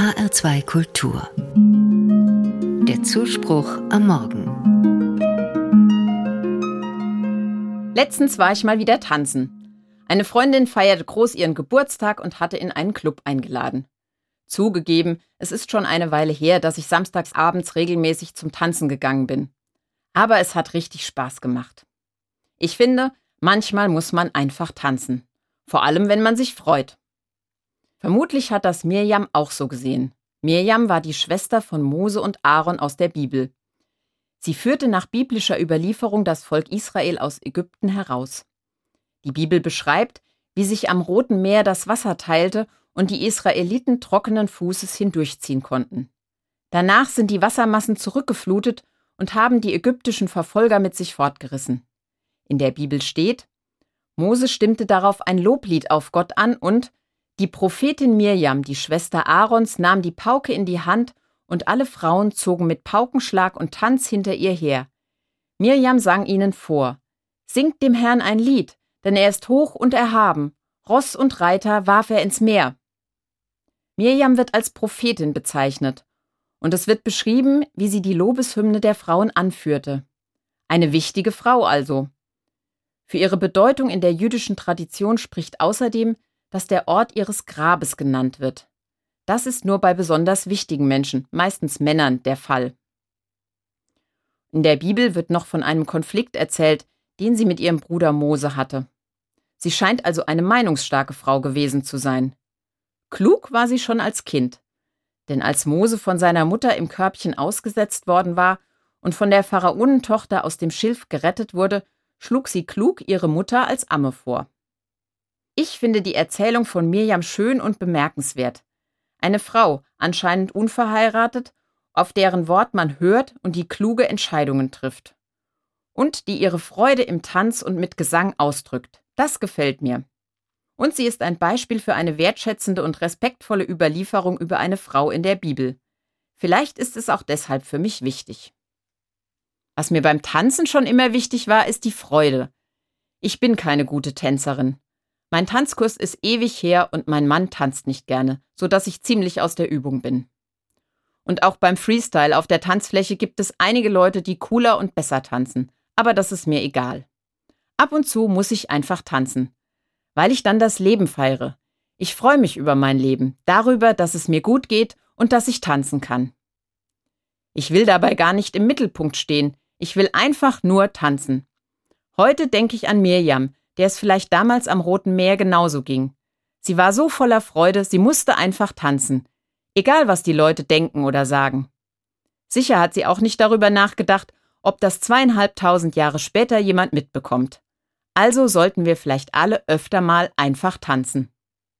HR2 Kultur. Der Zuspruch am Morgen. Letztens war ich mal wieder tanzen. Eine Freundin feierte groß ihren Geburtstag und hatte in einen Club eingeladen. Zugegeben, es ist schon eine Weile her, dass ich samstags abends regelmäßig zum Tanzen gegangen bin. Aber es hat richtig Spaß gemacht. Ich finde, manchmal muss man einfach tanzen. Vor allem, wenn man sich freut. Vermutlich hat das Mirjam auch so gesehen. Mirjam war die Schwester von Mose und Aaron aus der Bibel. Sie führte nach biblischer Überlieferung das Volk Israel aus Ägypten heraus. Die Bibel beschreibt, wie sich am Roten Meer das Wasser teilte und die Israeliten trockenen Fußes hindurchziehen konnten. Danach sind die Wassermassen zurückgeflutet und haben die ägyptischen Verfolger mit sich fortgerissen. In der Bibel steht, Mose stimmte darauf ein Loblied auf Gott an und die Prophetin Mirjam, die Schwester Aarons, nahm die Pauke in die Hand und alle Frauen zogen mit Paukenschlag und Tanz hinter ihr her. Mirjam sang ihnen vor: Singt dem Herrn ein Lied, denn er ist hoch und erhaben. Ross und Reiter warf er ins Meer. Mirjam wird als Prophetin bezeichnet. Und es wird beschrieben, wie sie die Lobeshymne der Frauen anführte. Eine wichtige Frau also. Für ihre Bedeutung in der jüdischen Tradition spricht außerdem, dass der Ort ihres Grabes genannt wird. Das ist nur bei besonders wichtigen Menschen, meistens Männern, der Fall. In der Bibel wird noch von einem Konflikt erzählt, den sie mit ihrem Bruder Mose hatte. Sie scheint also eine meinungsstarke Frau gewesen zu sein. Klug war sie schon als Kind. Denn als Mose von seiner Mutter im Körbchen ausgesetzt worden war und von der Pharaonentochter aus dem Schilf gerettet wurde, schlug sie klug ihre Mutter als Amme vor. Ich finde die Erzählung von Mirjam schön und bemerkenswert. Eine Frau, anscheinend unverheiratet, auf deren Wort man hört und die kluge Entscheidungen trifft. Und die ihre Freude im Tanz und mit Gesang ausdrückt. Das gefällt mir. Und sie ist ein Beispiel für eine wertschätzende und respektvolle Überlieferung über eine Frau in der Bibel. Vielleicht ist es auch deshalb für mich wichtig. Was mir beim Tanzen schon immer wichtig war, ist die Freude. Ich bin keine gute Tänzerin. Mein Tanzkurs ist ewig her und mein Mann tanzt nicht gerne, so dass ich ziemlich aus der Übung bin. Und auch beim Freestyle auf der Tanzfläche gibt es einige Leute, die cooler und besser tanzen, aber das ist mir egal. Ab und zu muss ich einfach tanzen, weil ich dann das Leben feiere. Ich freue mich über mein Leben, darüber, dass es mir gut geht und dass ich tanzen kann. Ich will dabei gar nicht im Mittelpunkt stehen, ich will einfach nur tanzen. Heute denke ich an Mirjam, der es vielleicht damals am Roten Meer genauso ging. Sie war so voller Freude, sie musste einfach tanzen. Egal, was die Leute denken oder sagen. Sicher hat sie auch nicht darüber nachgedacht, ob das zweieinhalbtausend Jahre später jemand mitbekommt. Also sollten wir vielleicht alle öfter mal einfach tanzen.